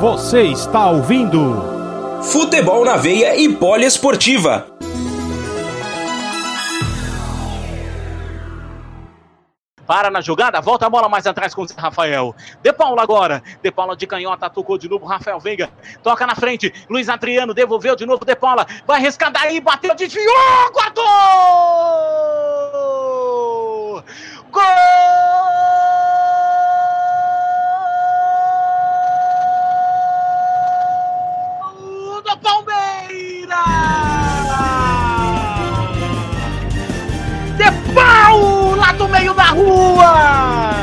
Você está ouvindo Futebol na Veia e Poliesportiva. Para na jogada, volta a bola mais atrás com o Zé Rafael. De Paula agora. De Paula de canhota, tocou de novo. Rafael Veiga toca na frente. Luiz Adriano devolveu de novo. De Paula vai arriscar daí, bateu, desviou, guardou! Gol! Rua!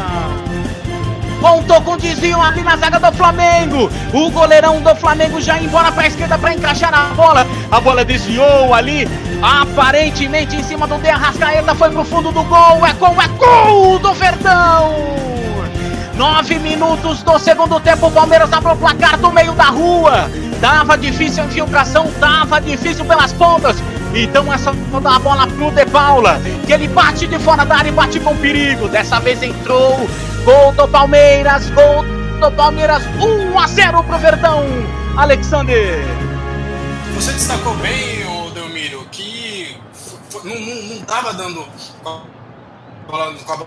Contou com desvio ali na zaga do Flamengo. O goleirão do Flamengo já embora para a esquerda para encaixar a bola. A bola desviou ali, aparentemente em cima do De Arrascaeta. Foi pro fundo do gol. É gol, é gol do Verdão! Nove minutos do segundo tempo. O Palmeiras abre o placar do meio da rua. Tava difícil a infiltração, tava difícil pelas pontas. Então essa da bola pro De Paula, que ele bate de fora da área e bate com perigo. Dessa vez entrou. Gol do Palmeiras, gol do Palmeiras, 1 a 0 pro Verdão. Alexander. Você destacou bem, o Delmiro, que não, não, não tava dando com a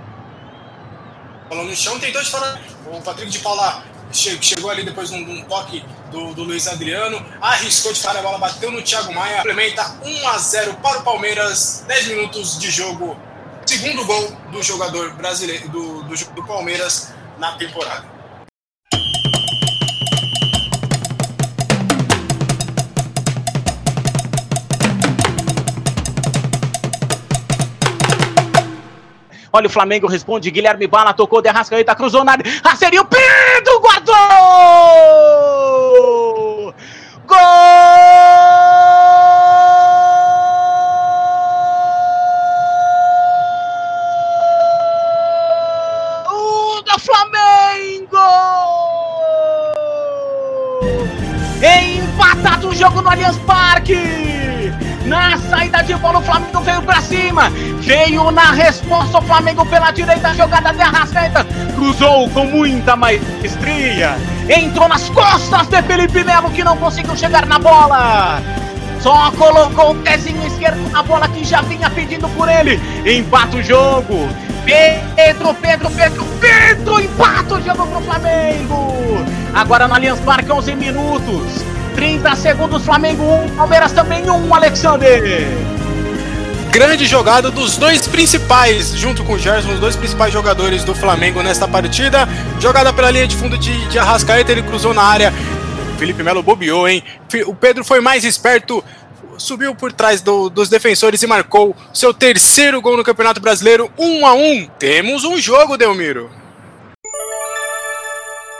bola no chão, tentou de fora. O Patrick de Paula chegou ali depois de um, toque do, do, Luiz Adriano, arriscou de fora a bola, bateu no Thiago Maia, complementa 1 a 0 para o Palmeiras, 10 minutos de jogo, segundo gol do jogador brasileiro do, do, do Palmeiras na temporada. Olha o Flamengo responde. Guilherme Bala tocou de Arrascaeta, cruzou na área. Seria o Pedro guardou! Jogo no Allianz Parque! Na saída de bola, o Flamengo veio pra cima. Veio na resposta o Flamengo pela direita, jogada de Arrascaeta. Cruzou com muita maestria. Entrou nas costas de Felipe Melo, que não conseguiu chegar na bola. Só colocou o pezinho esquerdo na bola que já vinha pedindo por ele. Empata o jogo. Pedro, Pedro, Pedro, Pedro, empata o jogo pro Flamengo. Agora no Allianz Parque, 11 minutos. 30 segundos, Flamengo 1, Palmeiras também 1, Alexander. Grande jogada dos dois principais, junto com o Gerson, os dois principais jogadores do Flamengo nesta partida. Jogada pela linha de fundo de, de Arrascaeta, ele cruzou na área. Felipe Melo bobeou, hein? O Pedro foi mais esperto, subiu por trás do, dos defensores e marcou seu terceiro gol no Campeonato Brasileiro, 1 a 1 Temos um jogo, Delmiro.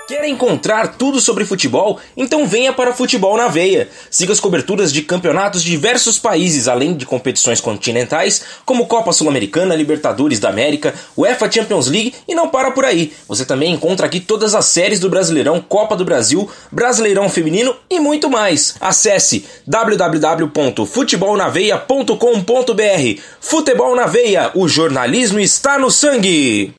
Quer encontrar tudo sobre futebol? Então venha para Futebol na Veia. Siga as coberturas de campeonatos de diversos países, além de competições continentais, como Copa Sul-Americana, Libertadores da América, UEFA Champions League e não para por aí. Você também encontra aqui todas as séries do Brasileirão, Copa do Brasil, Brasileirão Feminino e muito mais. Acesse www.futebolnaveia.com.br. Futebol na Veia, o jornalismo está no sangue.